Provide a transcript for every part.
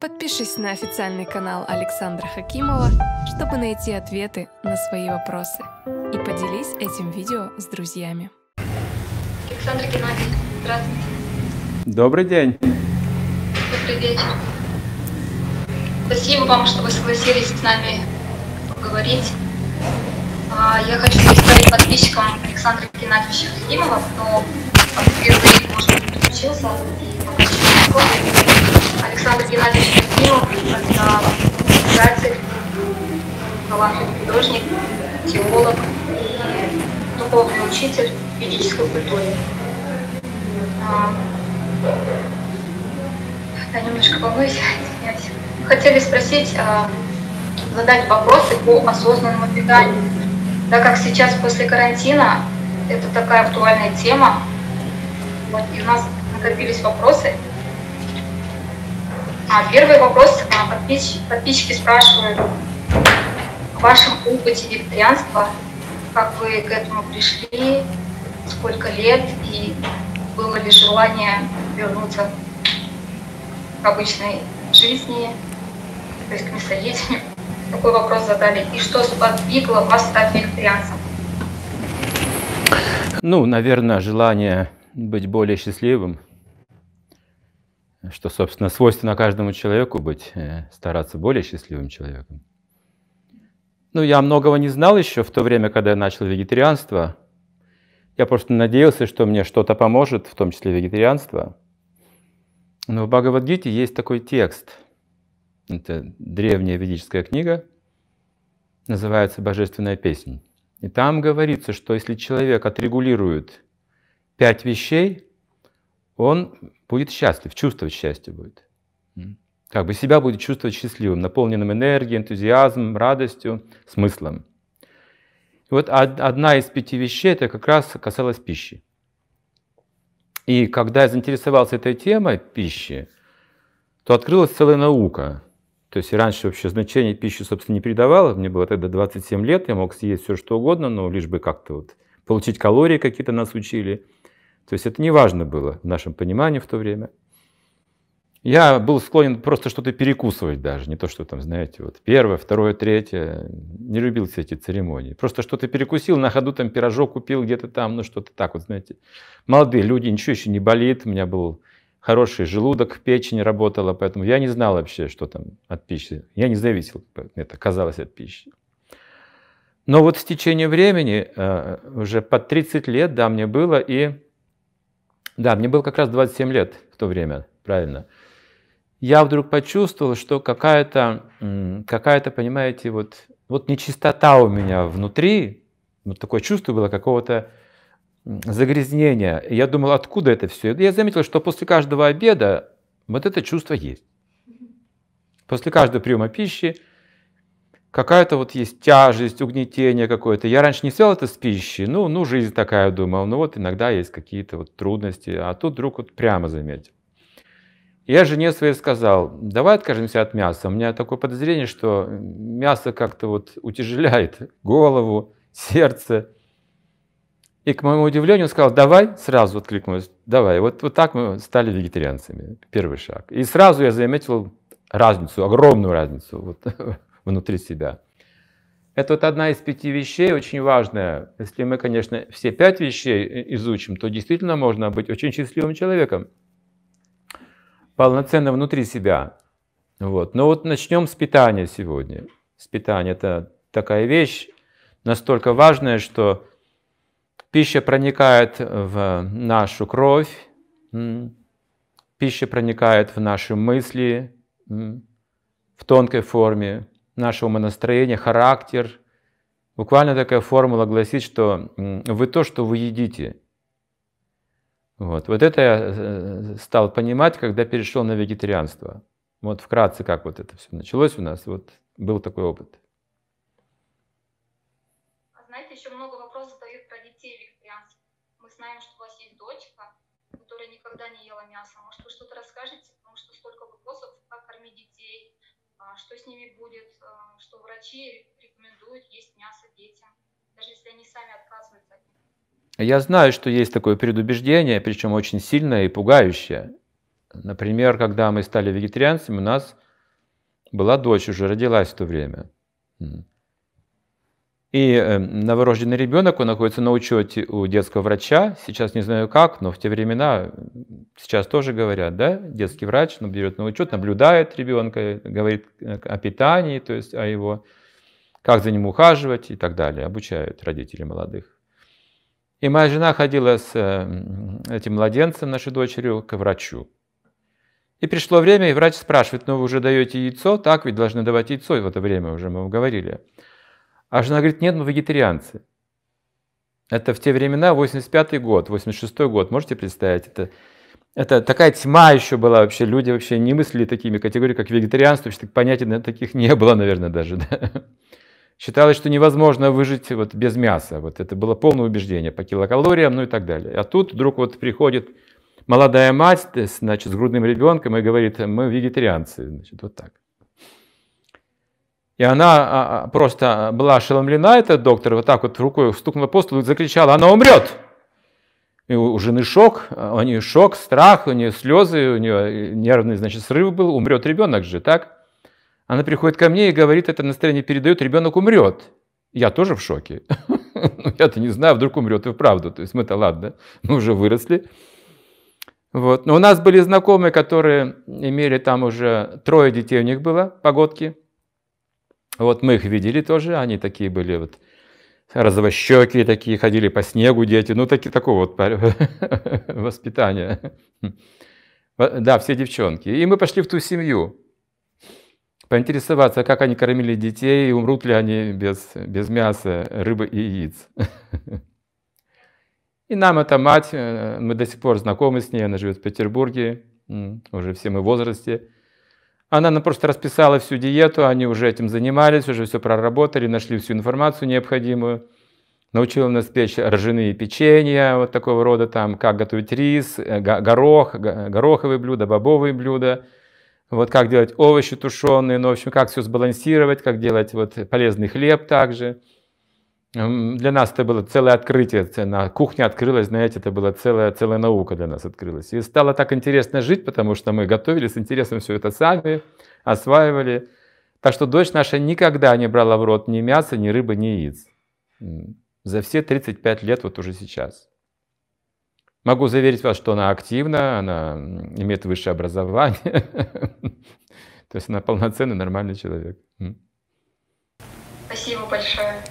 Подпишись на официальный канал Александра Хакимова, чтобы найти ответы на свои вопросы. И поделись этим видео с друзьями. Александр Геннадьевич, здравствуйте. Добрый день. Добрый вечер. Спасибо вам, что вы согласились с нами поговорить. А, Я хочу представить подписчикам Александра Геннадьевича Хакимова, кто впервые, может быть, подключился и Александр Геннадьевич Хакимов – это писатель, талантливый художник, теолог и духовный учитель в ведической культуре. А, Я немножко волнуюсь, извиняюсь. Хотели спросить, а, задать вопросы по осознанному питанию. Так как сейчас после карантина это такая актуальная тема, вот, и у нас накопились вопросы. А, первый вопрос. а, подписчики, подписчики спрашивают о вашем опыте вегетарианства, как вы к этому пришли, сколько лет и было ли желание вернуться к обычной жизни, то есть к мясоедению. Такой вопрос задали. И что сподвигло вас стать вегетарианцем? Ну, наверное, желание быть более счастливым, что, собственно, свойственно каждому человеку быть, э, стараться более счастливым человеком. Ну, я многого не знал еще в то время, когда я начал вегетарианство. Я просто надеялся, что мне что-то поможет, в том числе вегетарианство. Но в Бхагавадгите есть такой текст. Это древняя ведическая книга, называется «Божественная песнь». И там говорится, что если человек отрегулирует пять вещей, он будет счастлив, чувствовать счастье будет. Как бы себя будет чувствовать счастливым, наполненным энергией, энтузиазмом, радостью, смыслом. И вот одна из пяти вещей, это как раз касалась пищи. И когда я заинтересовался этой темой пищи, то открылась целая наука. То есть раньше вообще значение пищи, собственно, не придавало. Мне было тогда 27 лет, я мог съесть все, что угодно, но лишь бы как-то вот получить калории какие-то нас учили. То есть это не важно было в нашем понимании в то время. Я был склонен просто что-то перекусывать даже, не то, что там, знаете, вот первое, второе, третье. Не любил все эти церемонии. Просто что-то перекусил, на ходу там пирожок купил где-то там, ну что-то так вот, знаете. Молодые люди, ничего еще не болит, у меня был хороший желудок, печень работала, поэтому я не знал вообще, что там от пищи. Я не зависел, это казалось от пищи. Но вот с течением времени, э, уже под 30 лет, да, мне было, и да, мне было как раз 27 лет в то время, правильно. Я вдруг почувствовал, что какая-то, какая-то, понимаете, вот, вот нечистота у меня внутри, вот такое чувство было какого-то загрязнения. И я думал, откуда это все? Я заметил, что после каждого обеда вот это чувство есть. После каждого приема пищи какая-то вот есть тяжесть, угнетение какое-то. Я раньше не свел это с пищей, ну, ну, жизнь такая, думал, ну вот иногда есть какие-то вот трудности, а тут вдруг вот прямо заметил. Я жене своей сказал, давай откажемся от мяса. У меня такое подозрение, что мясо как-то вот утяжеляет голову, сердце. И к моему удивлению он сказал, давай, сразу откликнулась, давай. Вот, вот так мы стали вегетарианцами, первый шаг. И сразу я заметил разницу, огромную разницу вот, внутри себя. Это вот одна из пяти вещей, очень важная. Если мы, конечно, все пять вещей изучим, то действительно можно быть очень счастливым человеком полноценно внутри себя. Вот. Но вот начнем с питания сегодня. С питания это такая вещь настолько важная, что пища проникает в нашу кровь, пища проникает в наши мысли в тонкой форме, наше умонастроение, характер. Буквально такая формула гласит, что вы то, что вы едите – вот. вот это я э, стал понимать, когда перешел на вегетарианство. Вот вкратце, как вот это все началось у нас, вот был такой опыт. А знаете, еще много вопросов задают про детей вегетарианцев. Мы знаем, что у вас есть дочка, которая никогда не ела мясо. Может, вы что-то расскажете, потому что столько вопросов, как кормить детей, а, что с ними будет, а, что врачи рекомендуют есть мясо детям, даже если они сами отказываются от него. Я знаю, что есть такое предубеждение, причем очень сильное и пугающее. Например, когда мы стали вегетарианцами, у нас Была дочь, уже родилась в то время. И э, новорожденный ребенок, он находится на учете у детского врача. Сейчас не знаю как, но в те времена, сейчас тоже говорят, да, детский врач ну, берет на учет, наблюдает ребенка, говорит э, о питании, то есть о его, как за ним ухаживать и так далее, обучают родителей молодых. И моя жена ходила с э, этим младенцем, нашей дочерью, к врачу. И пришло время, и врач спрашивает, ну вы уже даете яйцо? Так, ведь должны давать яйцо в это время, уже мы вам говорили. А жена говорит, нет, мы вегетарианцы. Это в те времена, 85 год, 86 год, можете представить? Это, это такая тьма еще была вообще, люди вообще не мыслили такими категориями, как вегетарианство, вообще понятий таких не было, наверное, даже. Да? Считалось, что невозможно выжить вот без мяса. Вот это было полное убеждение по килокалориям, ну и так далее. А тут вдруг вот приходит молодая мать значит, с грудным ребенком и говорит, мы вегетарианцы. Значит, вот так. И она а, а, просто была ошеломлена, этот доктор, вот так вот рукой стукнула по столу и закричала, она умрет. И у жены шок, у нее шок, страх, у нее слезы, у нее нервный, значит, срыв был, умрет ребенок же, так? Она приходит ко мне и говорит, это настроение передает, ребенок умрет. Я тоже в шоке. Ну, я-то не знаю, вдруг умрет и вправду. То есть мы-то ладно, мы уже выросли. Вот. Но у нас были знакомые, которые имели там уже трое детей у них было, погодки. Вот мы их видели тоже, они такие были вот розовощекие такие, ходили по снегу дети, ну таки, такого вот воспитания. Да, все девчонки. И мы пошли в ту семью, поинтересоваться, как они кормили детей, умрут ли они без, без мяса, рыбы и яиц. И нам эта мать, э, мы до сих пор знакомы с ней, она живет в Петербурге, уже все мы в возрасте. Она нам просто расписала всю диету, они уже этим занимались, уже все проработали, нашли всю информацию необходимую. Научила нас печь ржаные печенья, вот такого рода, там, как готовить рис, э, горох, гороховые блюда, бобовые блюда, вот как делать овощи тушеные, ну, в общем, как все сбалансировать, как делать вот полезный хлеб также. Для нас это было целое открытие, на кухне открылась, знаете, это была целая, целая наука для нас открылась. И стало так интересно жить, потому что мы готовили с интересом все это сами, осваивали. Так что дочь наша никогда не брала в рот ни мяса, ни рыбы, ни яиц. За все 35 лет вот уже сейчас. Могу заверить вас, что она активна, она имеет высшее образование. То есть она полноценный, нормальный человек. Спасибо большое.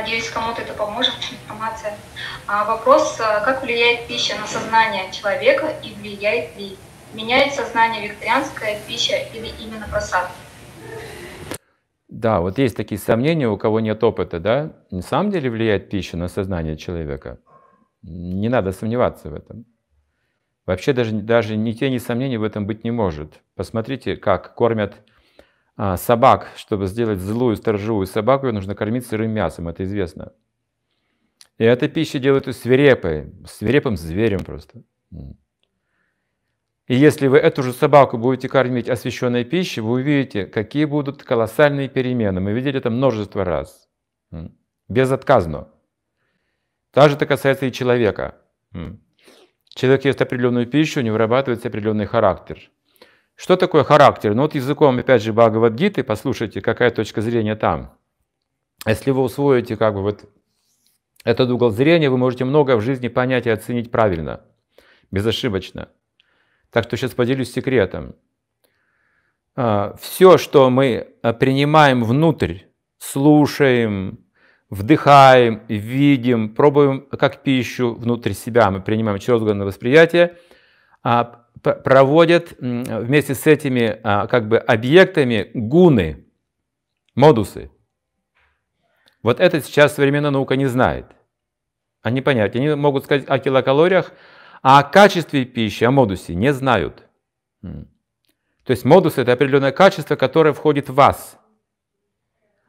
Надеюсь, кому-то это поможет, информация. А вопрос, э, как влияет пища на сознание человека и влияет ли? Меняет сознание вегетарианская пища или именно просадка? Да, вот есть такие сомнения, у кого нет опыта, да? На самом деле влияет пища на сознание человека. Не надо сомневаться в этом. Вообще даже, даже ни тени сомнений в этом быть не может. Посмотрите, как кормят собак, чтобы сделать злую сторожевую собаку, ее нужно кормить сырым мясом, это известно. И эта пища делает ее свирепой, свирепым зверем просто. И если вы эту же собаку будете кормить освященной пищей, вы увидите, какие будут колоссальные перемены. Мы видели это множество раз. Безотказно. Также это касается и человека. Человек ест определенную пищу, у него вырабатывается определенный характер. Что такое характер? Ну вот языком, опять же, Бхагавадгиты, послушайте, какая точка зрения там. Если вы усвоите как бы вот этот угол зрения, вы можете много в жизни понять и оценить правильно, безошибочно. Так что сейчас поделюсь секретом. А, Все, что мы а, принимаем внутрь, слушаем, вдыхаем, видим, пробуем как пищу внутрь себя, мы принимаем через органы восприятия, а проводят вместе с этими а, как бы объектами гуны, модусы. Вот это сейчас современная наука не знает. Они понять. Они могут сказать о килокалориях, а о качестве пищи, о модусе не знают. То есть модус это определенное качество, которое входит в вас.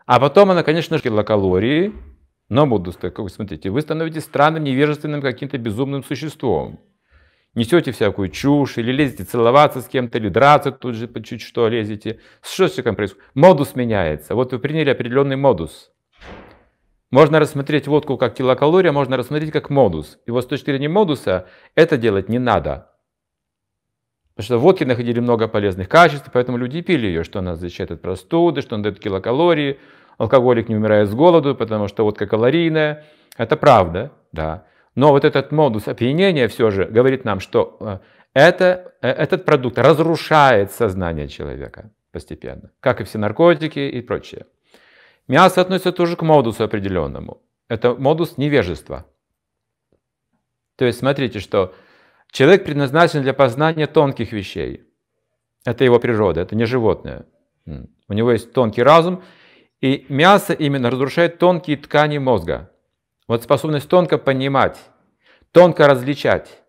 А потом она, конечно же, килокалории, но модус, как вы смотрите, вы становитесь странным, невежественным, каким-то безумным существом несете всякую чушь, или лезете целоваться с кем-то, или драться тут же по чуть что лезете. Что с человеком происходит? Модус меняется. Вот вы приняли определенный модус. Можно рассмотреть водку как килокалория, можно рассмотреть как модус. И вот с точки зрения модуса это делать не надо. Потому что в водке находили много полезных качеств, поэтому люди пили ее, что она защищает от простуды, что она дает килокалории. Алкоголик не умирает с голоду, потому что водка калорийная. Это правда, да. Но вот этот модус опьянения все же говорит нам, что э, это, э, этот продукт разрушает сознание человека постепенно, как и все наркотики и прочее. Мясо относится тоже к модусу определенному. Это модус невежества. То есть смотрите, что человек предназначен для познания тонких вещей. Это его природа, это не животное. У него есть тонкий разум, и мясо именно разрушает тонкие ткани мозга. Вот способность тонко понимать, тонко различать.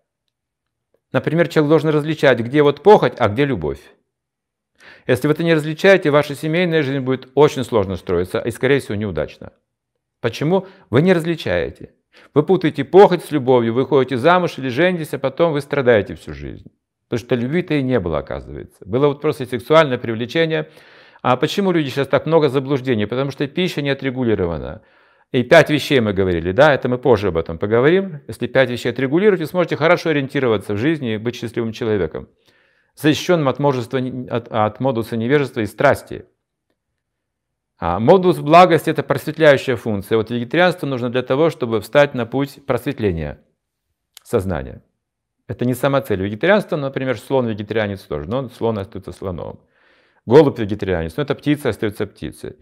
Например, человек должен различать, где вот похоть, а где любовь. Если вы это не различаете, ваша семейная жизнь будет очень сложно строиться и, скорее всего, неудачно. Почему? Вы не различаете. Вы путаете похоть с любовью, вы ходите замуж или женитесь, а потом вы страдаете всю жизнь. Потому что любви-то и не было, оказывается. Было вот просто сексуальное привлечение. А почему люди сейчас так много заблуждений? Потому что пища не отрегулирована. И пять вещей мы говорили, да, это мы позже об этом поговорим. Если пять вещей отрегулировать, вы сможете хорошо ориентироваться в жизни и быть счастливым человеком защищенным от, множества, от, от модуса невежества и страсти. А модус благости – это просветляющая функция. Вот вегетарианство нужно для того, чтобы встать на путь просветления сознания. Это не сама цель. Вегетарианство, например, слон-вегетарианец тоже, но слон остается слоном. Голубь-вегетарианец, но это птица остается птицей.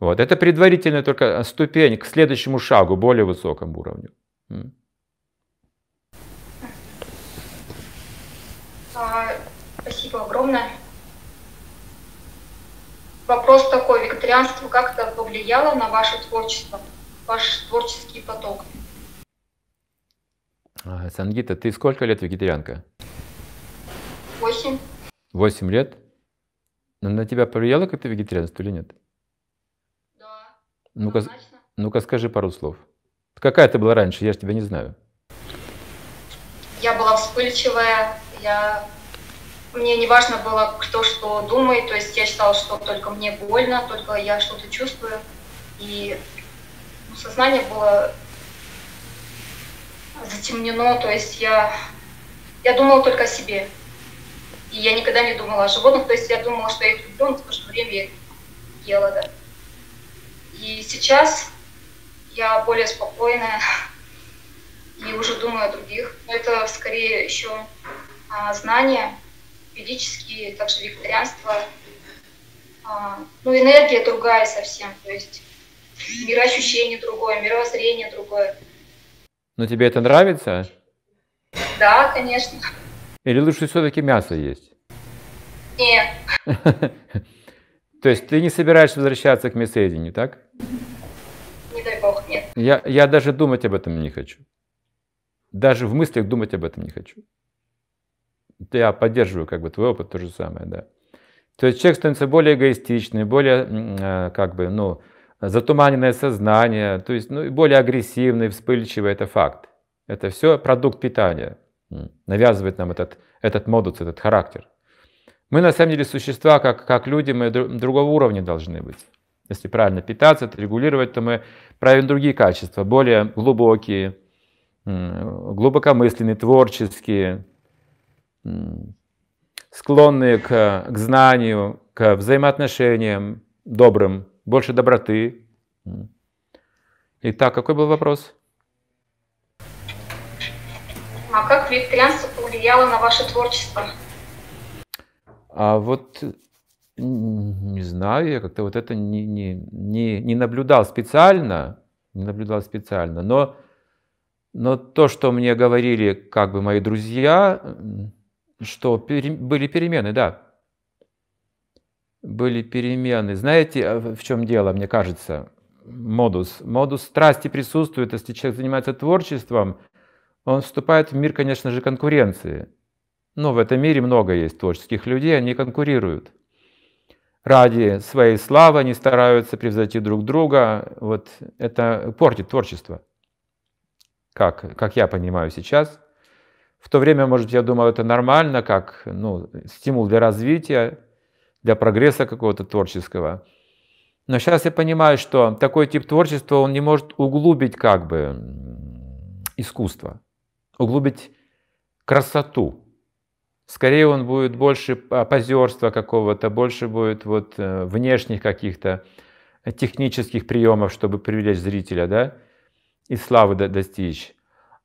Вот. Это предварительная только ступень к следующему шагу, более высокому уровню. А, спасибо огромное. Вопрос такой, вегетарианство как-то повлияло на ваше творчество, ваш творческий поток? А, Сангита, ты сколько лет вегетарианка? Восемь. Восемь лет? Но на тебя повлияло как-то вегетарианство или нет? Ну-ка, ну-ка скажи пару слов. Какая ты была раньше? Я же тебя не знаю. Я была вспыльчивая, я мне не важно было, кто что думает, то есть я считала, что только мне больно, только я что-то чувствую. И ну, сознание было затемнено, то есть я, я думала только о себе. И я никогда не думала о животных, то есть я думала, что я их люблю, но в то же время я их ела, да. И сейчас я более спокойная и уже думаю о других. Но это скорее еще а, знания ведические, также вегетарианство. А, ну, энергия другая совсем, то есть мироощущение другое, мировоззрение другое. Но тебе это нравится? Да, конечно. Или лучше все-таки мясо есть? Нет. То есть ты не собираешься возвращаться к мясоедению, так? Не дай бог, нет. Я, я даже думать об этом не хочу. Даже в мыслях думать об этом не хочу я поддерживаю как бы твой опыт, то же самое, да. То есть человек становится более эгоистичный, более, э, как бы, ну, затуманенное сознание, то есть, ну, более агрессивный, вспыльчивый, это факт. Это все продукт питания, навязывает нам этот, этот модус, этот характер. Мы на самом деле существа, как, как люди, мы другого уровня должны быть. Если правильно питаться, регулировать, то мы проявим другие качества, более глубокие, глубокомысленные, творческие, склонные к, к знанию, к взаимоотношениям добрым, больше доброты. Итак, какой был вопрос? А как вегетарианство повлияло на ваше творчество? А вот не знаю, я как-то вот это не, не, не, не наблюдал специально, не наблюдал специально, но, но то, что мне говорили как бы мои друзья, что пере, были перемены, да. Были перемены. Знаете, а, в чем дело, мне кажется? Модус. Модус страсти присутствует, если человек занимается творчеством, он вступает в мир, конечно же, конкуренции. Но в этом мире много есть творческих людей, они конкурируют. Ради своей славы они стараются превзойти друг друга. Вот это портит творчество. Как, как я понимаю сейчас – в то время, может, я думал, это нормально, как ну, стимул для развития, для прогресса какого-то творческого. Но сейчас я понимаю, что такой тип творчества, он не может углубить как бы искусство, углубить красоту. Скорее он будет больше позерства какого-то, больше будет вот э, внешних каких-то технических приемов, чтобы привлечь зрителя, да, и славы достичь.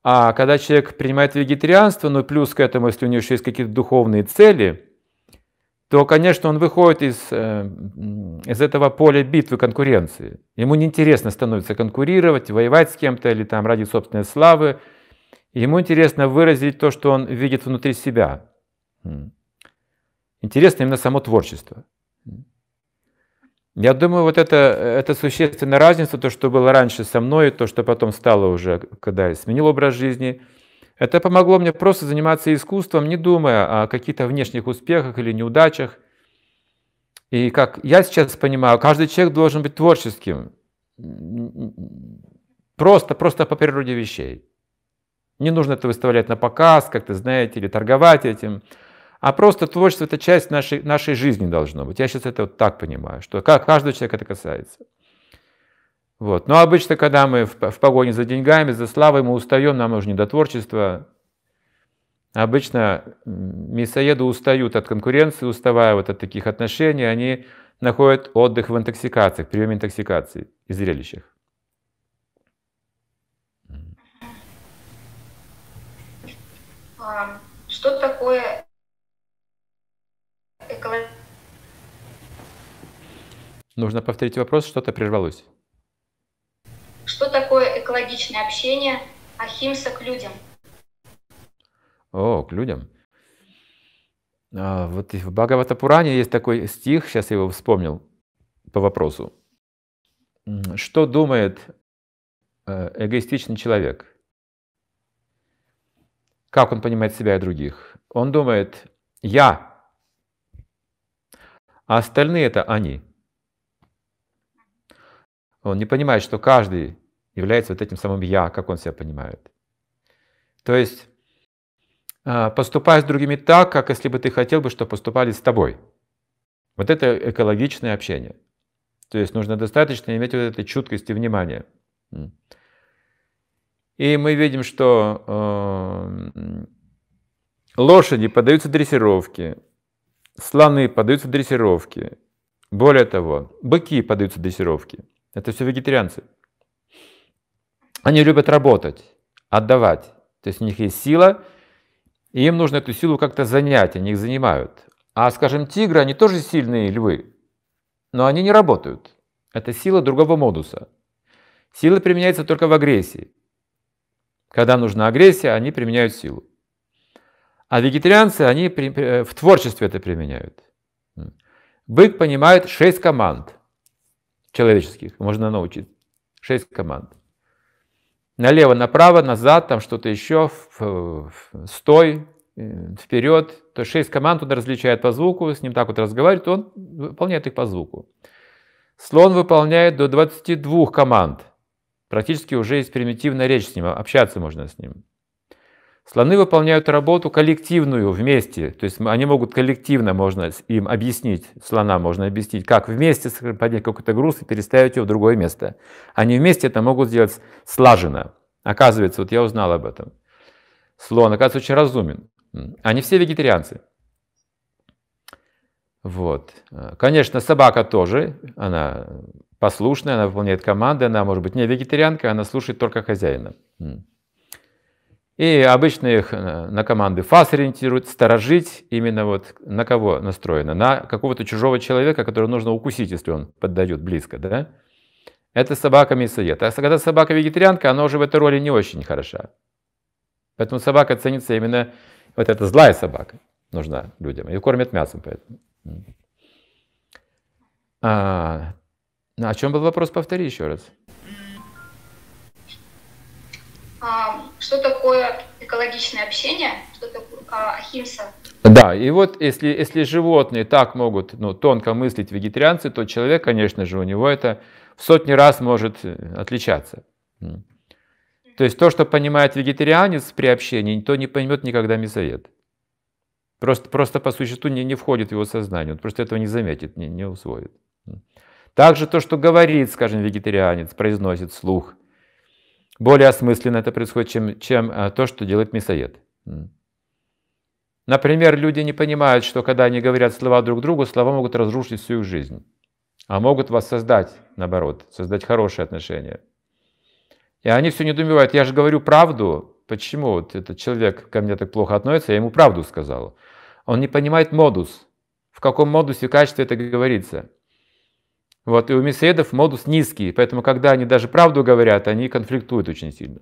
А когда человек принимает вегетарианство, ну плюс к этому, если у него еще есть какие-то духовные цели, то, конечно, он выходит из, э, из этого поля битвы конкуренции. Ему неинтересно становится конкурировать, воевать с кем-то или там ради собственной славы. Ему интересно выразить то, что он видит внутри себя. Интересно именно само творчество. Я думаю, вот это, это существенная разница, то, что было раньше со мной, то, что потом стало уже, когда я сменил образ жизни. Это помогло мне просто заниматься искусством, не думая о каких-то внешних успехах или неудачах. И как я сейчас понимаю, каждый человек должен быть творческим. Просто, просто по природе вещей. Не нужно это выставлять на показ, как-то, знаете, или торговать этим. А просто творчество – это часть нашей, нашей жизни должно быть. Я сейчас это вот так понимаю, что как каждого человека это касается. Вот. Но обычно, когда мы в, в погоне за деньгами, за славой, мы устаем, нам уже не до творчества. Обычно мясоеды устают от конкуренции, уставая вот от таких отношений, они находят отдых в интоксикациях, приеме интоксикации и зрелищах. А, что такое Нужно повторить вопрос, что-то прервалось. Что такое экологичное общение Ахимса к людям? О, к людям. А, вот в Бхагаватапуране есть такой стих, сейчас я его вспомнил по вопросу. Что думает э, эгоистичный человек? Как он понимает себя и других? Он думает «я», а остальные это они. Он не понимает, что каждый является вот этим самым «я», как он себя понимает. То есть а, поступай с другими так, как если бы ты хотел бы, чтобы поступали с тобой. Вот это экологичное общение. То есть нужно достаточно иметь вот этой чуткости внимания. И мы видим, что э, лошади поддаются дрессировке, слоны поддаются дрессировке. Более того, быки поддаются дрессировке. Это все вегетарианцы. Они любят работать, отдавать. То есть у них есть сила, и им нужно эту силу как-то занять, они их занимают. А, скажем, тигры, они тоже сильные львы, но они не работают. Это сила другого модуса. Сила применяется только в агрессии. Когда нужна агрессия, они применяют силу. А вегетарианцы, они э, в творчестве это применяют. Бык понимает шесть команд человеческих, можно научить. Шесть команд. Налево, направо, назад, там что-то еще, стой, э, вперед. То шесть команд он различает по звуку, с ним так вот разговаривает, он выполняет их по звуку. Слон выполняет до 22 команд. Практически уже есть примитивная речь с ним, общаться можно с ним. Слоны выполняют работу коллективную вместе, то есть они могут коллективно, можно им объяснить, слона можно объяснить, как вместе поднять какой-то груз и переставить его в другое место. Они вместе это могут сделать слаженно. Оказывается, вот я узнал об этом. Слон, оказывается, очень разумен. Они все вегетарианцы. Вот. Конечно, собака тоже, она послушная, она выполняет команды, она может быть не вегетарианка, она слушает только хозяина. И обычно их э, на команды ФАС ориентируют, сторожить именно вот на кого настроено? На какого-то чужого человека, которого нужно укусить, если он поддает близко, да? Это собака мясоед. А когда собака вегетарианка, она уже в этой роли не очень хороша. Поэтому собака ценится именно, вот эта злая собака нужна людям. Ее кормят мясом поэтому. А, о чем был вопрос? Повтори еще раз. А, что такое экологичное общение, что такое а, ахимса. Да, и вот если, если животные так могут ну, тонко мыслить вегетарианцы, то человек, конечно же, у него это в сотни раз может э, отличаться. То есть то, что понимает вегетарианец при общении, то не поймет никогда мясоед. Просто, просто по существу не, не входит в его сознание, он просто этого не заметит, не, не усвоит. Также то, что говорит, скажем, вегетарианец, произносит слух – более осмысленно это происходит, чем, чем а, то, что делает мясоед. Например, люди не понимают, что когда они говорят слова друг другу, слова могут разрушить всю их жизнь, а могут воссоздать, наоборот, создать хорошие отношения. И они все недоумевают, я же говорю правду, почему вот этот человек ко мне так плохо относится, я ему правду сказал. Он не понимает модус, в каком модусе качестве это говорится. Вот, и у мясоедов модус низкий, поэтому когда они даже правду говорят, они конфликтуют очень сильно.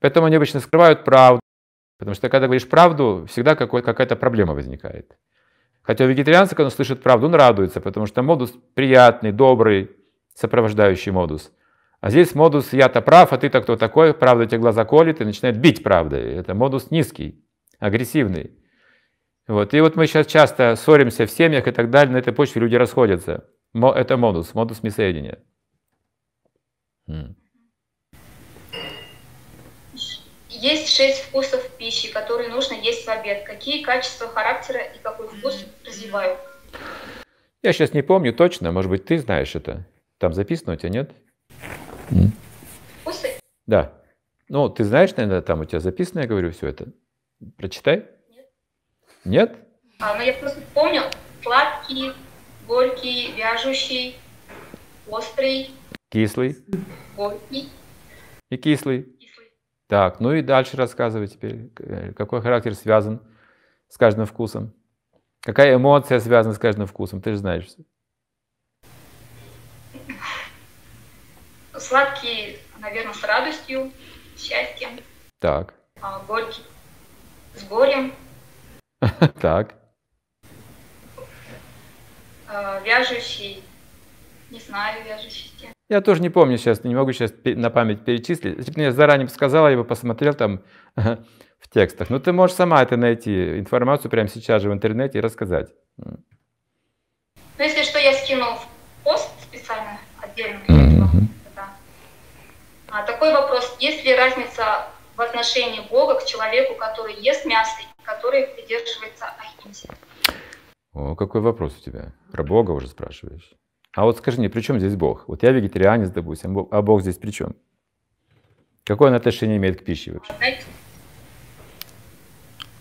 Поэтому они обычно скрывают правду, потому что когда говоришь правду, всегда какая-то проблема возникает. Хотя у вегетарианца, когда он слышит правду, он радуется, потому что модус приятный, добрый, сопровождающий модус. А здесь модус «я-то прав, а ты-то кто такой?» Правда тебе глаза колет и начинает бить правдой. Это модус низкий, агрессивный. Вот. И вот мы сейчас часто ссоримся в семьях и так далее, на этой почве люди расходятся. Это модус, модус мясоедения. Есть шесть вкусов пищи, которые нужно есть в обед. Какие качества характера и какой вкус развивают? Я сейчас не помню точно, может быть, ты знаешь это. Там записано у тебя, нет? Вкусы? Да. Ну, ты знаешь, наверное, там у тебя записано, я говорю, все это. Прочитай. Нет. А, ну, я просто помню. Сладкий, горький, вяжущий, острый. Кислый. Горький. И кислый. Так, ну и дальше рассказывай теперь, э, какой характер связан с каждым вкусом. Какая эмоция связана с каждым вкусом, ты же знаешь. Сладкий, наверное, с радостью, счастьем. Так. А, горький с горем. Так. А, вяжущий, не знаю, вяжущий. Я тоже не помню сейчас, не могу сейчас на память перечислить. Если бы мне заранее сказала, я бы посмотрел там в текстах. Но ты можешь сама это найти, информацию прямо сейчас же в интернете и рассказать. Ну, если что, я скину в пост специально, отдельно. Mm-hmm. Да. А, такой вопрос. Есть ли разница в отношении Бога к человеку, который ест мясо и который придерживается ахимси? О, какой вопрос у тебя? Про Бога уже спрашиваешь? А вот скажи мне, при чем здесь Бог? Вот я вегетарианец, допустим, а Бог здесь при чем? Какое он отношение имеет к пище вообще? Знаете,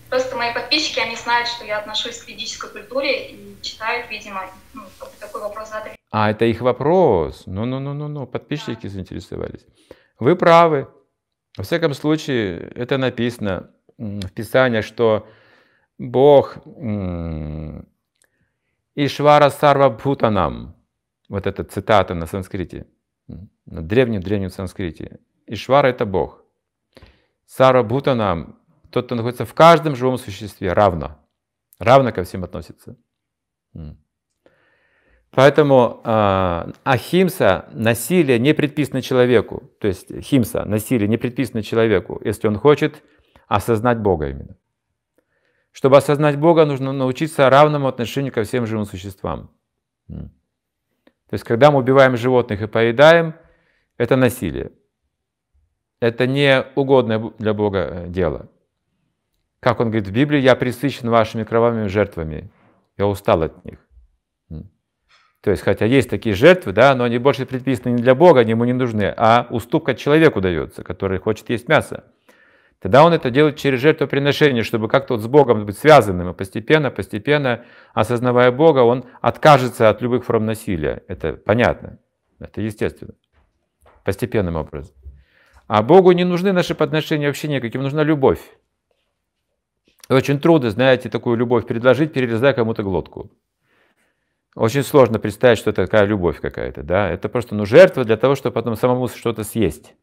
просто мои подписчики, они знают, что я отношусь к ведической культуре и читают, видимо, ну, такой вопрос задали. А, это их вопрос. Ну-ну-ну-ну-ну, подписчики да. заинтересовались. Вы правы. Во всяком случае, это написано в Писании, что Бог Ишвара Сарва Бхутанам, вот эта цитата на санскрите, на древнем-древнем санскрите. Ишвара — это Бог. Сара Бхутанам, тот, кто находится в каждом живом существе, равно. Равно ко всем относится. Поэтому э, ахимса, насилие не предписано человеку. То есть химса, насилие не предписано человеку, если он хочет осознать Бога именно. Чтобы осознать Бога, нужно научиться равному отношению ко всем живым существам. То есть, когда мы убиваем животных и поедаем, это насилие. Это не угодное для Бога э, дело. Как он говорит в Библии, я присыщен вашими кровавыми жертвами, я устал от них. То есть, хотя есть такие жертвы, да, но они больше предписаны не для Бога, они ему не нужны, а уступка человеку дается, который хочет есть мясо. Тогда он это делает через жертвоприношение, чтобы как-то вот с Богом быть связанным. И постепенно, постепенно, осознавая Бога, он откажется от любых форм насилия. Это понятно, это естественно. Постепенным образом. А Богу не нужны наши подношения вообще никаким, нужна любовь. Очень трудно, знаете, такую любовь предложить, перерезая кому-то глотку. Очень сложно представить, что это такая любовь какая-то. Да? Это просто ну, жертва для того, чтобы потом самому что-то съесть.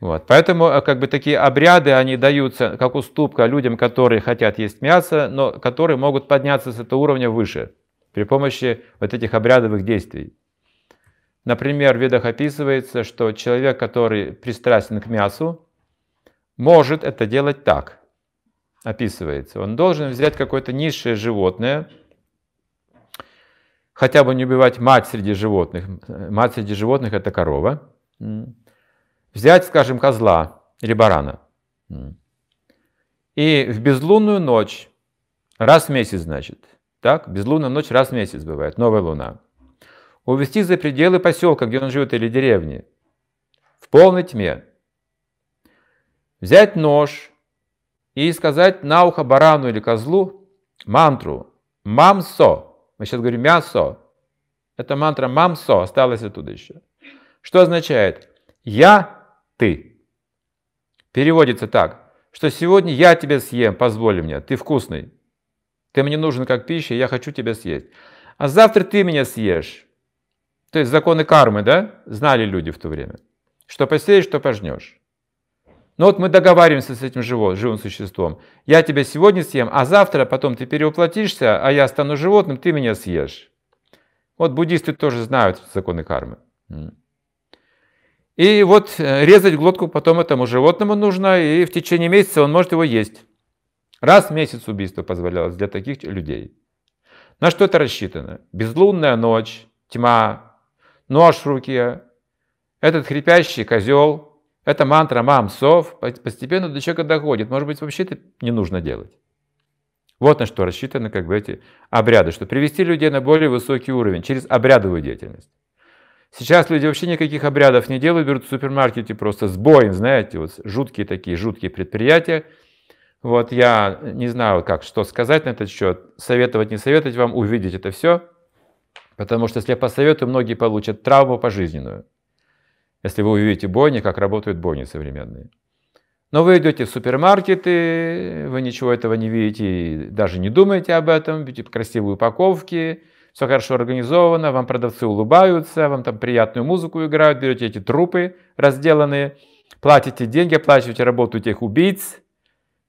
Вот. Поэтому э, как бы такие обряды, они даются как уступка людям, которые хотят есть мясо, но которые могут подняться с этого уровня выше при помощи вот этих обрядовых действий. Например, в ведах описывается, что человек, который пристрастен к мясу, может это делать так. Описывается. Он должен взять какое-то низшее животное, хотя бы не убивать мать среди животных. Мать среди животных это корова взять, скажем, козла или барана. И в безлунную ночь, раз в месяц, значит, так, безлунная ночь раз в месяц бывает, новая луна, увести за пределы поселка, где он живет, или деревни, в полной тьме, взять нож и сказать на ухо барану или козлу мантру «мамсо». Мы сейчас говорим «мясо». Это мантра «мамсо», осталось оттуда еще. Что означает? «Я, ты». Переводится так, что сегодня я тебя съем, позволь мне, ты вкусный. Ты мне нужен как пища, я хочу тебя съесть. А завтра ты меня съешь. То есть законы кармы, да, знали люди в то время. Что посеешь, что пожнешь. Но вот мы договариваемся с этим живым, живым существом. Я тебя сегодня съем, а завтра потом ты перевоплотишься, а я стану животным, ты меня съешь. Вот буддисты тоже знают законы кармы. И вот э, резать глотку потом этому животному нужно, и в течение месяца он может его есть. Раз в месяц убийство позволялось для таких людей. На что это рассчитано? Безлунная ночь, тьма, нож в руке, этот хрипящий козел, эта мантра мам, сов, постепенно до человека доходит. Может быть, вообще это не нужно делать. Вот на что рассчитаны как бы эти обряды, что привести людей на более высокий уровень через обрядовую деятельность. Сейчас люди вообще никаких обрядов не делают, берут в супермаркете просто с боем, знаете, вот жуткие такие, жуткие предприятия. Вот я не знаю, как, что сказать на этот счет, советовать, не советовать вам, увидеть это все, потому что если я посоветую, многие получат травму пожизненную если вы увидите бойни, как работают бойни современные. Но вы идете в супермаркеты, вы ничего этого не видите, даже не думаете об этом, видите красивые упаковки, все хорошо организовано, вам продавцы улыбаются, вам там приятную музыку играют, берете эти трупы разделанные, платите деньги, оплачиваете работу этих убийц,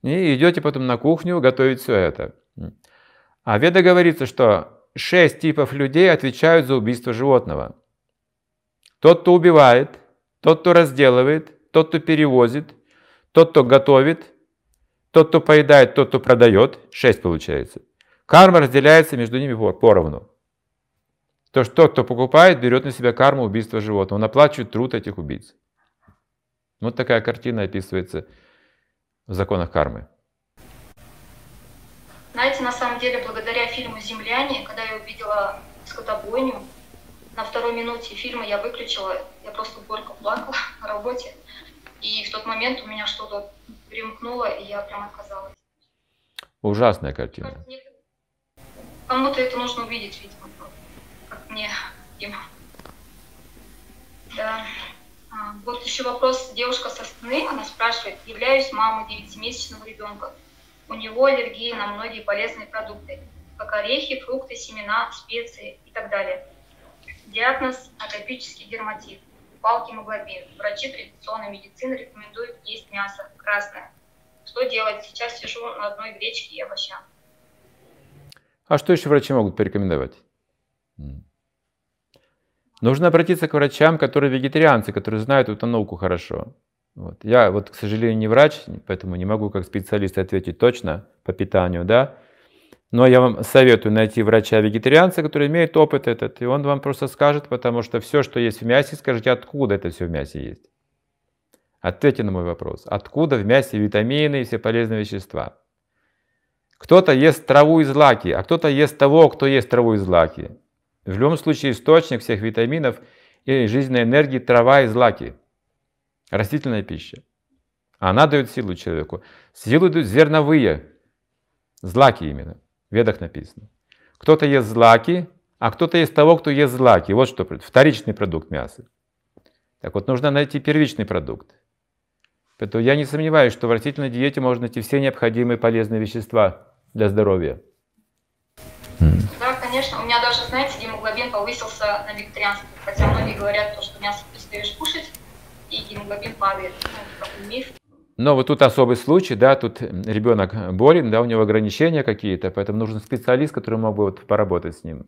и идете потом на кухню готовить все это. А Веда говорится, что шесть типов людей отвечают за убийство животного. Тот, кто убивает, тот, кто разделывает, тот, кто перевозит, тот, кто готовит, тот, кто поедает, тот, кто продает. Шесть получается. Карма разделяется между ними поровну. То, что тот, кто покупает, берет на себя карму убийства животного. Он оплачивает труд этих убийц. Вот такая картина описывается в законах кармы. Знаете, на самом деле, благодаря фильму «Земляне», когда я увидела скотобойню, на второй минуте фильма я выключила, я просто горько плакала на работе. И в тот момент у меня что-то примкнуло, и я прям отказалась. Ужасная картина. Кому-то это нужно увидеть, видимо, мне, им. Да. А, вот еще вопрос. Девушка со стороны, она спрашивает, являюсь мамой девятимесячного ребенка. У него аллергия на многие полезные продукты, как орехи, фрукты, семена, специи и так далее. Диагноз – атопический дерматит, упал гемоглобин. Врачи традиционной медицины рекомендуют есть мясо красное. Что делать? Сейчас сижу на одной гречке и овощах. А что еще врачи могут порекомендовать? Нужно обратиться к врачам, которые вегетарианцы, которые знают эту науку хорошо. Вот. Я вот, к сожалению, не врач, поэтому не могу как специалист ответить точно по питанию, да. Но я вам советую найти врача-вегетарианца, который имеет опыт этот, и он вам просто скажет, потому что все, что есть в мясе, скажите, откуда это все в мясе есть. Ответьте на мой вопрос. Откуда в мясе витамины и все полезные вещества? Кто-то ест траву из лаки, а кто-то ест того, кто ест траву из лаки. В любом случае источник всех витаминов и жизненной энергии трава из лаки. Растительная пища. Она дает силу человеку. Силу дают зерновые. Злаки именно. В ведах написано. Кто-то ест злаки, а кто-то ест того, кто ест злаки. Вот что вторичный продукт мяса. Так вот, нужно найти первичный продукт. Поэтому я не сомневаюсь, что в растительной диете можно найти все необходимые полезные вещества для здоровья. Да, конечно. У меня даже, знаете, гемоглобин повысился на вегетарианстве. Хотя многие говорят, что мясо перестаешь кушать, и гемоглобин падает. Ну, такой миф. Но вот тут особый случай, да, тут ребенок болен, да, у него ограничения какие-то, поэтому нужен специалист, который мог бы вот поработать с ним.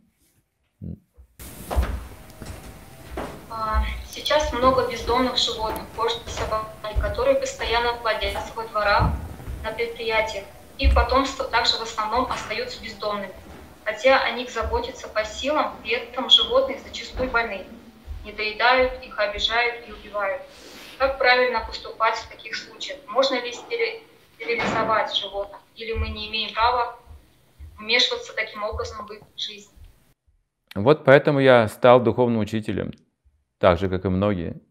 А, сейчас много бездомных животных, кошки, собаки, которые постоянно плодятся во дворах, на предприятиях. Их потомство также в основном остаются бездомными. Хотя о них заботятся по силам, при этом животные зачастую больны. Не доедают, их обижают и убивают. Как правильно поступать в таких случаях? Можно ли стерилизовать животных? Или мы не имеем права вмешиваться таким образом в их жизнь? Вот поэтому я стал духовным учителем, так же, как и многие.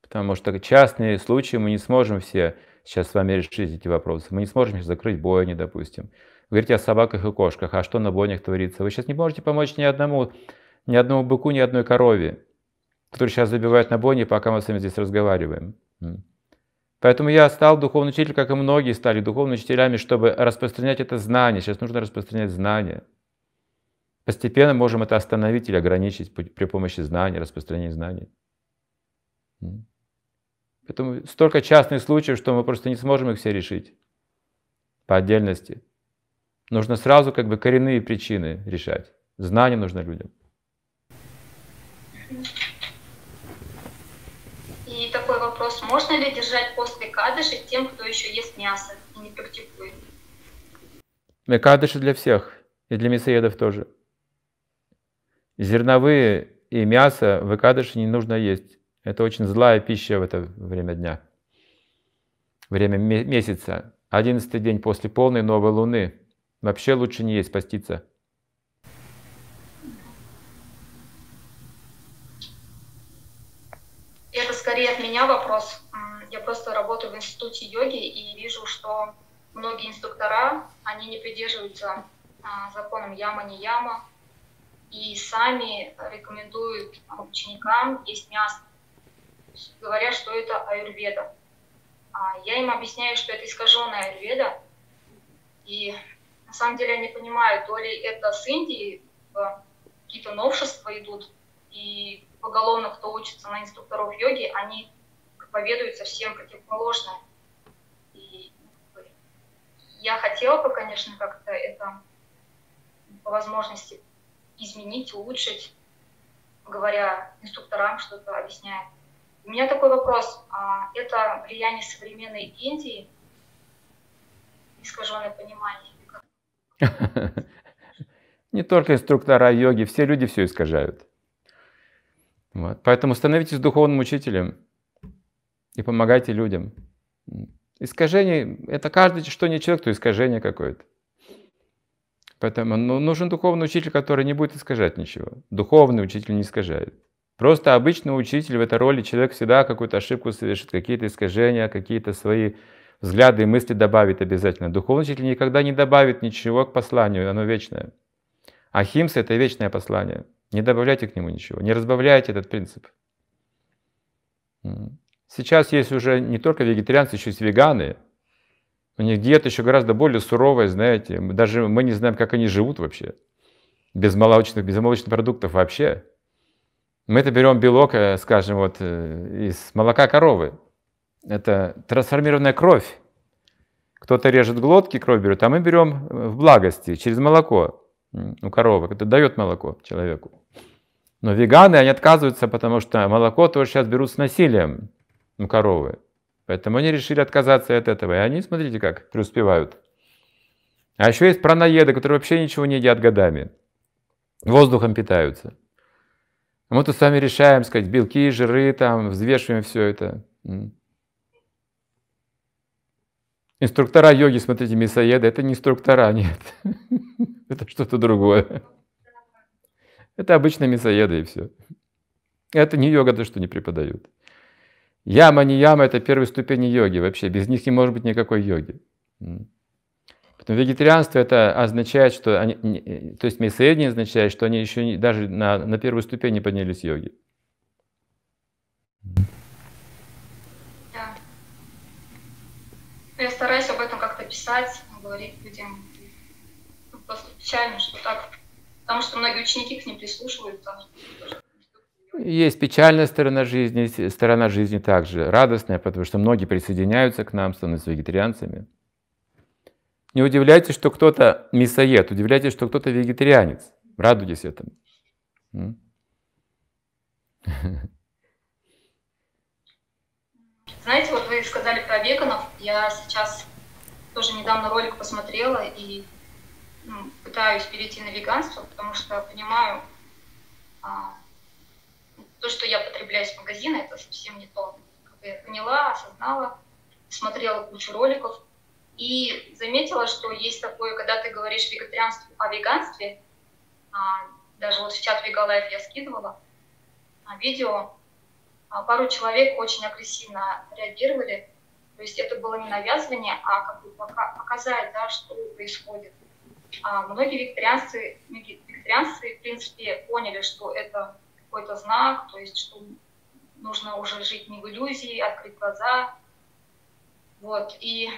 Потому что частные случаи мы не сможем все сейчас с вами решить эти вопросы. Мы не сможем сейчас закрыть бойни, допустим. Говорите о собаках и кошках, а что на бойнях творится? Вы сейчас не можете помочь ни одному, ни одному быку, ни одной корове, которые сейчас забивают на бойни, пока мы с вами здесь разговариваем. Поэтому я стал духовным учителем, как и многие стали духовными учителями, чтобы распространять это знание. Сейчас нужно распространять знания. Постепенно можем это остановить или ограничить при помощи знаний, распространения знаний. Поэтому столько частных случаев, что мы просто не сможем их все решить по отдельности. Нужно сразу как бы коренные причины решать. Знание нужно людям. И такой вопрос. Можно ли держать после кадыши тем, кто еще ест мясо и не практикует? Кадыши для всех. И для мясоедов тоже. Зерновые и мясо в Экадыше не нужно есть. Это очень злая пища в это время дня. Время месяца. Одиннадцатый день после полной новой луны. Вообще лучше не есть, поститься. Это скорее от меня вопрос. Я просто работаю в институте йоги и вижу, что многие инструктора, они не придерживаются а, законам яма-не яма, и сами рекомендуют ученикам есть мясо, говоря, что это аюрведа. А я им объясняю, что это искаженная аюрведа, и на самом деле я не понимаю, то ли это с Индии какие-то новшества идут, и поголовно, кто учится на инструкторов йоги, они проповедуют совсем противоположное. И я хотела бы, конечно, как-то это по возможности изменить, улучшить, говоря инструкторам, что-то объясняя. У меня такой вопрос. А, это влияние современной Индии, искаженное понимание? Не только инструктора йоги, все люди все искажают. Вот. Поэтому становитесь духовным учителем и помогайте людям. Искажение – это каждый, что не человек, то искажение какое-то. Поэтому ну, нужен духовный учитель, который не будет искажать ничего. Духовный учитель не искажает. Просто обычный учитель в этой роли человек всегда какую-то ошибку совершит, какие-то искажения, какие-то свои взгляды и мысли добавит обязательно. Духовный учитель никогда не добавит ничего к посланию, оно вечное. Ахимса – это вечное послание. Не добавляйте к нему ничего, не разбавляйте этот принцип. Сейчас есть уже не только вегетарианцы, еще есть веганы – у них диета еще гораздо более суровая, знаете. Даже мы не знаем, как они живут вообще. Без молочных, без молочных продуктов вообще. Мы-то берем белок, э, скажем, вот э, из молока коровы. Это трансформированная кровь. Кто-то режет глотки, кровь берет, а мы берем э, в благости, через молоко у коровы. Это дает молоко человеку. Но веганы, они отказываются, потому что молоко тоже сейчас берут с насилием у коровы. Поэтому они решили отказаться от этого. И они, смотрите как, преуспевают. А еще есть праноеды, которые вообще ничего не едят годами. Воздухом питаются. Мы тут сами решаем, сказать, белки, жиры, там, взвешиваем все это. Инструктора йоги, смотрите, мясоеды, это не инструктора, нет. это что-то другое. Это обычные мясоеды и все. Это не йога, то что не преподают. Яма, не яма – это первые ступени йоги вообще. Без них не может быть никакой йоги. Потом вегетарианство это означает, что они, то есть мясоедение означает, что они еще не, даже на, на первую ступень не поднялись йоги. Да. Я стараюсь об этом как-то писать, говорить людям. Ну, просто печально, что так. Потому что многие ученики к ним прислушиваются. Есть печальная сторона жизни, сторона жизни также радостная, потому что многие присоединяются к нам, становятся вегетарианцами. Не удивляйтесь, что кто-то мясоед, удивляйтесь, что кто-то вегетарианец. Радуйтесь этому. Знаете, вот сказали про веганов. Я сейчас тоже недавно ролик посмотрела и ну, пытаюсь перейти на веганство, потому что понимаю, а, то, что я потребляю из магазина, это совсем не то. Как я поняла, осознала, смотрела кучу роликов и заметила, что есть такое, когда ты говоришь вегетарианство о веганстве, а, даже вот в чат Вегалайф я скидывала а, видео, пару человек очень агрессивно реагировали, То есть это было не навязывание, а как бы показать, да, что происходит. А многие вегетарианцы, вегетарианцы, в принципе, поняли, что это какой-то знак, то есть что нужно уже жить не в иллюзии, открыть глаза. Вот. И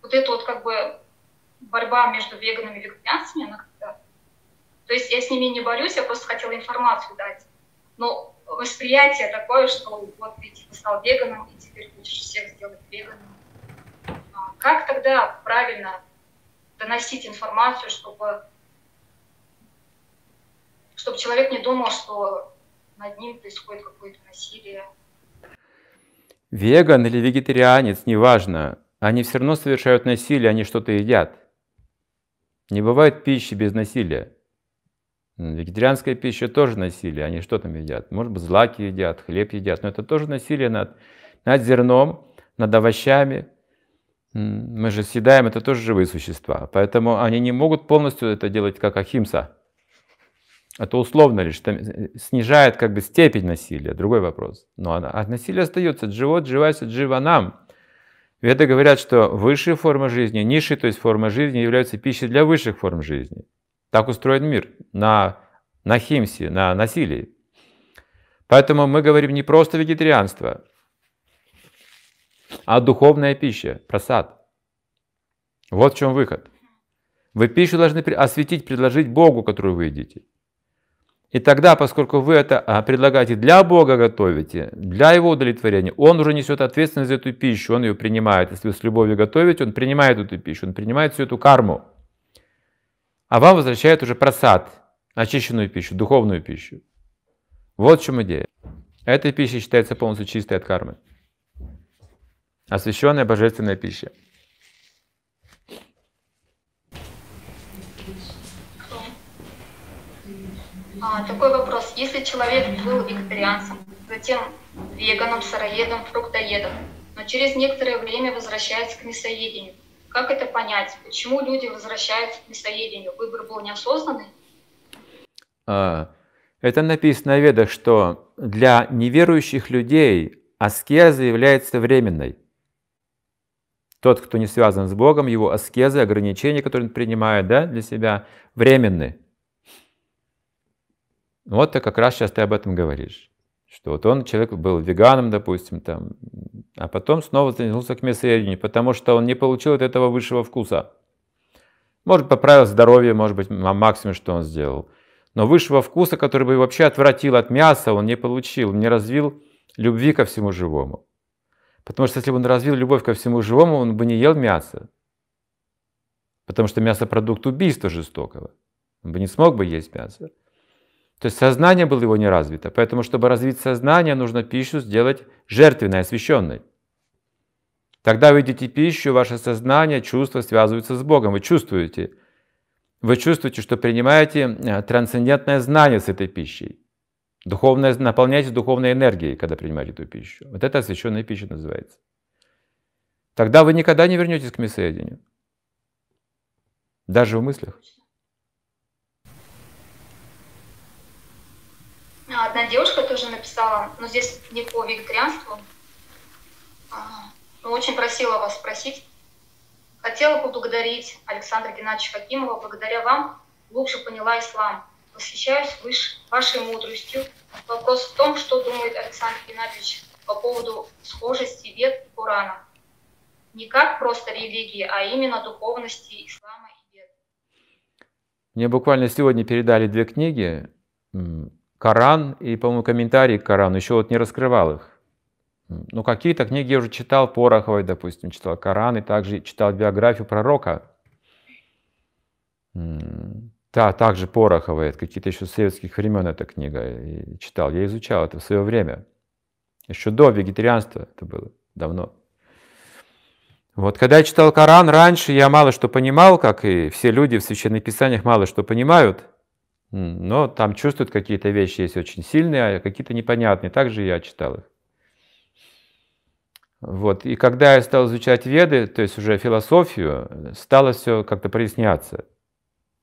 вот эта вот как бы борьба между веганами и вегетарианцами, она как-то... То есть я с ними не борюсь, я просто хотела информацию дать. Но восприятие такое, что вот ты типа стал веганом, и теперь хочешь всех сделать веганами. А как тогда правильно доносить информацию, чтобы, чтобы человек не думал, что над ним происходит какое-то насилие? Веган или вегетарианец, неважно, они все равно совершают насилие, они что-то едят. Не бывает пищи без насилия. Вегетарианская пища тоже насилие. Они что там едят? Может быть, злаки едят, хлеб едят. Но это тоже насилие над, над зерном, над овощами. Мы же съедаем, это тоже живые существа. Поэтому они не могут полностью это делать как ахимса. Это условно лишь, э, снижает как бы степень насилия, другой вопрос. Но она, а насилие остается, дживот, дживайся, джива нам. Веды говорят, что высшие формы жизни, низшие, то есть формы жизни, являются пищей для высших форм жизни. Так устроен мир, на, на химсе, на насилии. Поэтому мы говорим не просто вегетарианство, а духовная пища, просад. Вот в чем выход. Вы пищу должны осветить, предложить Богу, которую вы едите. И тогда, поскольку вы это а, предлагаете для Бога готовите, для Его удовлетворения, Он уже несет ответственность за эту пищу, Он ее принимает. Если вы с любовью готовите, Он принимает эту пищу, Он принимает всю эту карму. А вам возвращает уже просад, очищенную пищу, духовную пищу. Вот в чем идея. Эта пища считается полностью чистой от кармы. Освященная божественная пища. А, такой вопрос. Если человек был вегетарианцем, затем веганом, сыроедом, фруктоедом, но через некоторое время возвращается к мясоедению, как это понять? Почему люди возвращаются к мясоедению? Выбор был неосознанный? А, это написано в Ведах, что для неверующих людей аскеза является временной. Тот, кто не связан с Богом, его аскезы, ограничения, которые он принимает да, для себя, временны. Вот ты как раз сейчас ты об этом говоришь. Что вот он, человек был веганом, допустим, там, а потом снова вернулся к мясоедению, потому что он не получил от этого высшего вкуса. Может, поправил здоровье, может быть, максимум, что он сделал. Но высшего вкуса, который бы вообще отвратил от мяса, он не получил, не развил любви ко всему живому. Потому что если бы он развил любовь ко всему живому, он бы не ел мясо. Потому что мясо – продукт убийства жестокого. Он бы не смог бы есть мясо. То есть сознание было его не развито. Поэтому, чтобы развить сознание, нужно пищу сделать жертвенной, освященной. Тогда вы едите пищу, ваше сознание, чувства связываются с Богом. Вы чувствуете. Вы чувствуете, что принимаете э, трансцендентное знание с этой пищей. Духовное, наполняете духовной энергией, когда принимаете эту пищу. Вот это освященная пища называется. Тогда вы никогда не вернетесь к мясоедению. Даже в мыслях. Одна девушка тоже написала, но здесь не по вегетарианству, а, но очень просила вас спросить. Хотела поблагодарить Александра Геннадьевича Хакимова. Благодаря вам глубже поняла ислам. Восхищаюсь выше вашей мудростью. Вопрос в том, что думает Александр Геннадьевич по поводу схожести вет и Корана. Не как просто религии, а именно духовности ислама и вет. Мне буквально сегодня передали две книги Коран и, по-моему, комментарии к Корану, еще вот не раскрывал их. Ну, какие-то книги я уже читал, Пороховой, допустим, читал Коран, и также читал биографию пророка. Да, также Пороховой, какие-то еще советских времен эта книга и читал. Я изучал это в свое время. Еще до вегетарианства это было, давно. Вот когда я читал Коран раньше, я мало что понимал, как и все люди в священных писаниях мало что понимают. Но там чувствуют какие-то вещи есть очень сильные, а какие-то непонятные. Также я читал их. Вот. И когда я стал изучать веды, то есть уже философию, стало все как-то проясняться.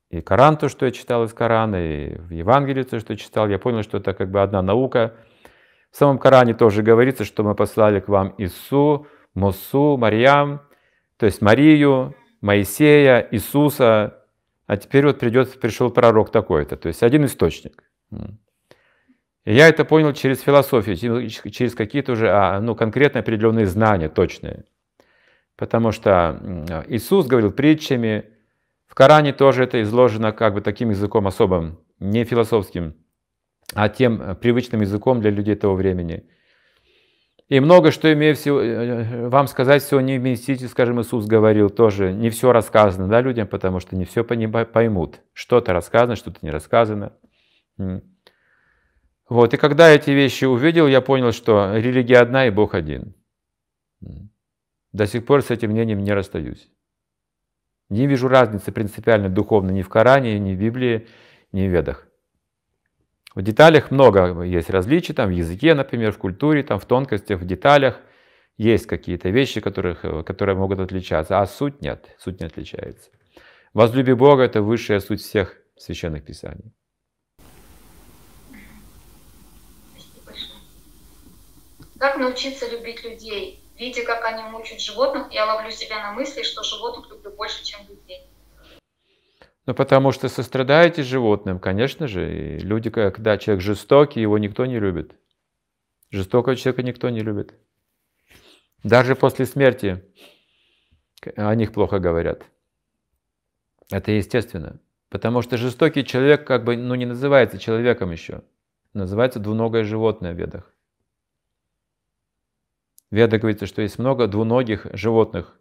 И Коран, то, что я читал из Корана, и в Евангелии то, что я читал, я понял, что это как бы одна наука. В самом Коране тоже говорится, что мы послали к вам Ису, Мосу, Марьям, то есть Марию, Моисея, Иисуса, а теперь вот придет, пришел пророк такой-то, то есть один источник. Я это понял через философию, через какие-то уже а, ну, конкретно определенные знания, точные. Потому что Иисус говорил притчами, в Коране тоже это изложено как бы таким языком особым, не философским, а тем э, привычным языком для людей того времени. И много что имею всего, э, э, вам сказать, все не вместите, скажем, Иисус говорил тоже, не все рассказано да, людям, потому что не все поймут. Что-то рассказано, что-то не рассказано. Вот, и когда эти вещи увидел, я понял, что религия одна и Бог один. До сих пор с этим мнением не расстаюсь. Не вижу разницы принципиально духовно ни в Коране, ни в Библии, ни в Ведах. В деталях много есть различий, там в языке, например, в культуре, там в тонкостях, в деталях есть какие-то вещи, которых, которые могут отличаться, а суть нет, суть не отличается. Возлюби Бога – это высшая суть всех священных писаний. Как научиться любить людей? Видя, как они мучают животных, я ловлю себя на мысли, что животных люблю больше, чем людей. Ну, потому что сострадаете животным, конечно же. И люди, когда человек жестокий, его никто не любит. Жестокого человека никто не любит. Даже после смерти о них плохо говорят. Это естественно. Потому что жестокий человек как бы ну, не называется человеком еще. Называется двуногое животное в ведах. В ведах говорится, что есть много двуногих животных.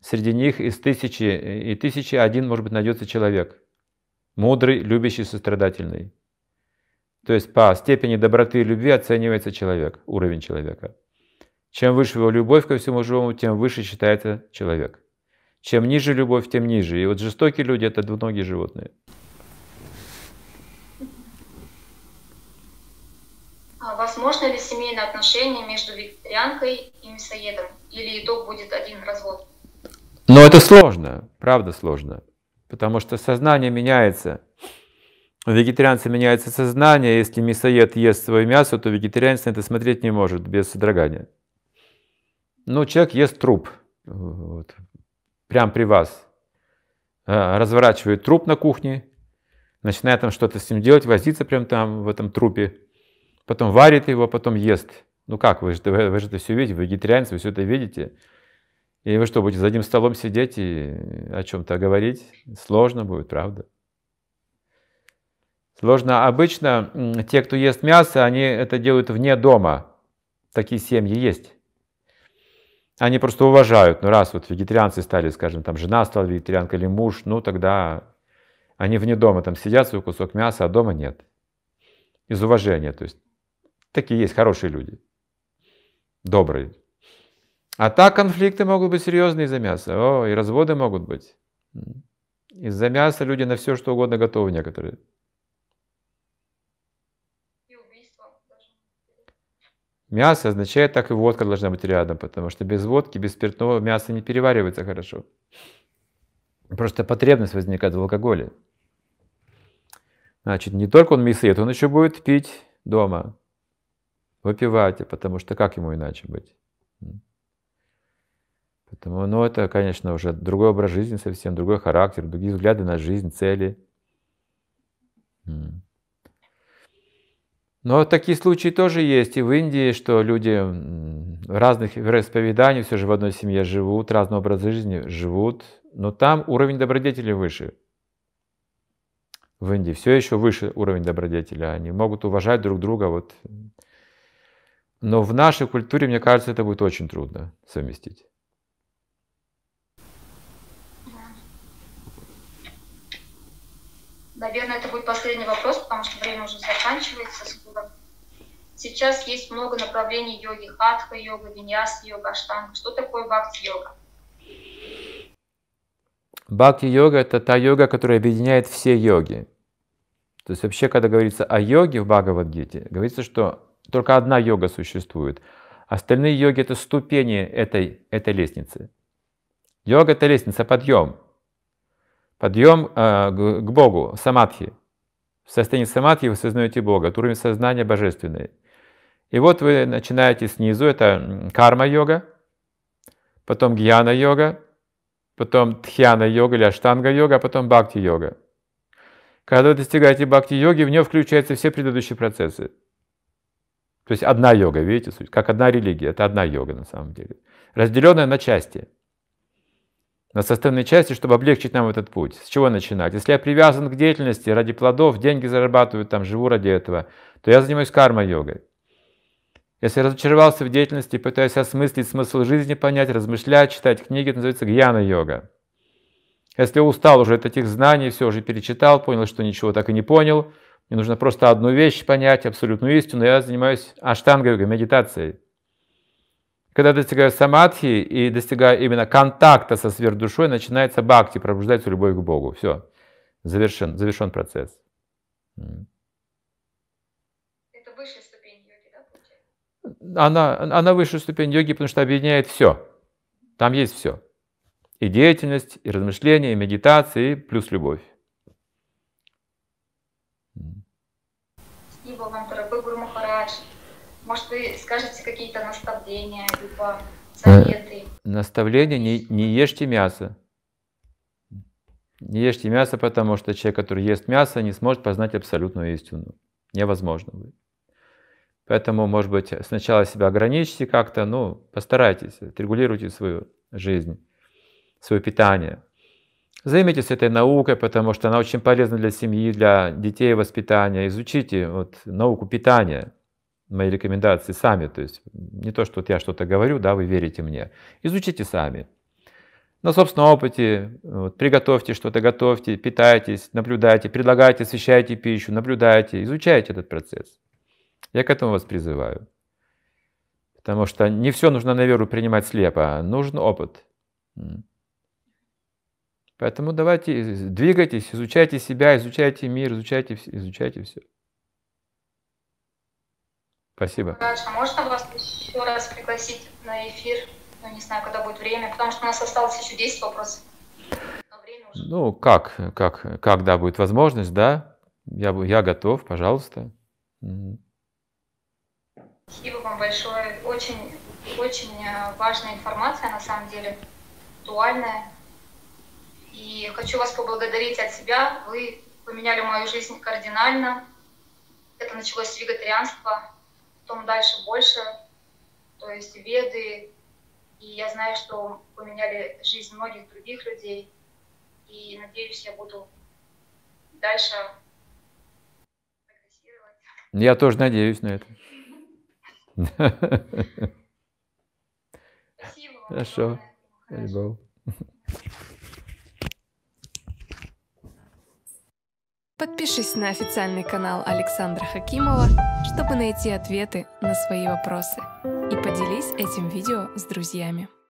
Среди них из тысячи, и тысячи один, может быть, найдется человек. Мудрый, любящий, сострадательный. То есть по степени доброты и любви оценивается человек, уровень человека. Чем выше его любовь ко всему живому, тем выше считается человек. Чем ниже любовь, тем ниже. И вот жестокие люди – это двуногие животные. Возможно ли семейное отношение между вегетарианкой и мясоедом? Или итог будет один развод? Но это сложно, правда сложно, потому что сознание меняется. У вегетарианца меняется сознание, если мясоед ест свое мясо, то вегетарианец на это смотреть не может без содрогания. Ну, человек ест труп, вот, прямо при вас, а, разворачивает труп на кухне, начинает там что-то с ним делать, возиться прямо там в этом трупе, потом варит его, потом ест. Ну как, вы же, вы же это все видите, вегетарианец, вы все это видите. И вы что, будете за одним столом сидеть и о чем-то говорить? Сложно будет, правда? Сложно. Обычно те, кто ест мясо, они это делают вне дома. Такие семьи есть. Они просто уважают. Ну, раз вот вегетарианцы стали, скажем, там жена стала вегетарианкой или муж, ну, тогда они вне дома там сидят, свой кусок мяса, а дома нет. Из уважения. То есть такие есть хорошие люди. Добрые. А так конфликты могут быть серьезные из-за мяса. О, и разводы могут быть. Из-за мяса люди на все, что угодно готовы некоторые. Мясо означает, так и водка должна быть рядом, потому что без водки, без спиртного мясо не переваривается хорошо. Просто потребность возникает в алкоголе. Значит, не только он мясоед, он еще будет пить дома, выпивать, потому что как ему иначе быть? Поэтому, ну, это, конечно, уже другой образ жизни совсем, другой характер, другие взгляды на жизнь, цели. Но такие случаи тоже есть и в Индии, что люди разных вероисповеданий все же в одной семье живут, разного образа жизни живут, но там уровень добродетели выше. В Индии все еще выше уровень добродетели, они могут уважать друг друга. Вот. Но в нашей культуре, мне кажется, это будет очень трудно совместить. Наверное, это будет последний вопрос, потому что время уже заканчивается скоро. Сейчас есть много направлений йоги. Хатха-йога, виньяс-йога, аштанга. Что такое бхакти-йога? Бхакти-йога – это та йога, которая объединяет все йоги. То есть вообще, когда говорится о йоге в Бхагавадгите, говорится, что только одна йога существует. Остальные йоги – это ступени этой, этой лестницы. Йога – это лестница, подъем. Подъем э, к Богу, самадхи. В состоянии самадхи вы сознаете Бога, это уровень сознания божественный. И вот вы начинаете снизу, это карма-йога, потом гьяна-йога, потом тхьяна-йога или аштанга-йога, а потом бхакти-йога. Когда вы достигаете бхакти-йоги, в нее включаются все предыдущие процессы. То есть одна йога, видите, суть, как одна религия, это одна йога на самом деле, разделенная на части, на составные части, чтобы облегчить нам этот путь. С чего начинать? Если я привязан к деятельности ради плодов, деньги зарабатываю, там живу ради этого, то я занимаюсь карма-йогой. Если я разочаровался в деятельности, пытаюсь осмыслить смысл жизни, понять, размышлять, читать книги, это называется гьяна-йога. Если устал уже от этих знаний, все уже перечитал, понял, что ничего так и не понял, мне нужно просто одну вещь понять, абсолютную истину, я занимаюсь аштанга-йогой, медитацией. Когда достигаю самадхи и достигаю именно контакта со сверхдушой, начинается бхакти, пробуждается любовь к Богу. Все, завершен, завершен процесс. Это высшая ступень йоги, да, получается? Она, она высшая ступень йоги, потому что объединяет все. Там есть все. И деятельность, и размышления, и медитация, и плюс любовь. Спасибо вам, дорогой Гуру Махарадж. Может, вы скажете какие-то наставления, либо советы? Наставление не, не ешьте мясо. Не ешьте мясо, потому что человек, который ест мясо, не сможет познать абсолютную истину. Невозможно будет. Поэтому, может быть, сначала себя ограничьте как-то, ну, постарайтесь, отрегулируйте свою жизнь свое питание. Займитесь этой наукой, потому что она очень полезна для семьи, для детей воспитания. Изучите вот, науку питания, мои рекомендации сами. То есть не то, что вот я что-то говорю, да, вы верите мне. Изучите сами. На собственном опыте вот, приготовьте что-то, готовьте, питайтесь, наблюдайте, предлагайте, освещайте пищу, наблюдайте, изучайте этот процесс. Я к этому вас призываю. Потому что не все нужно на веру принимать слепо, нужен опыт. Поэтому давайте, двигайтесь, изучайте себя, изучайте мир, изучайте, изучайте все. Спасибо. Хорошо, можно вас еще раз пригласить на эфир? Ну, не знаю, когда будет время, потому что у нас осталось еще 10 вопросов. Ну, как, как, когда будет возможность, да? Я, я готов, пожалуйста. Спасибо вам большое. Очень, очень э, важная информация, на самом деле, актуальная. И хочу вас поблагодарить от себя. Вы поменяли мою жизнь кардинально. Это началось с вегетарианства, потом дальше больше, то есть веды. И я знаю, что поменяли жизнь многих других людей. И надеюсь, я буду дальше прогрессировать. Я тоже надеюсь на это. Спасибо. Хорошо. огромное. Подпишись на официальный канал Александра Хакимова, чтобы найти ответы на свои вопросы. И поделись этим видео с друзьями.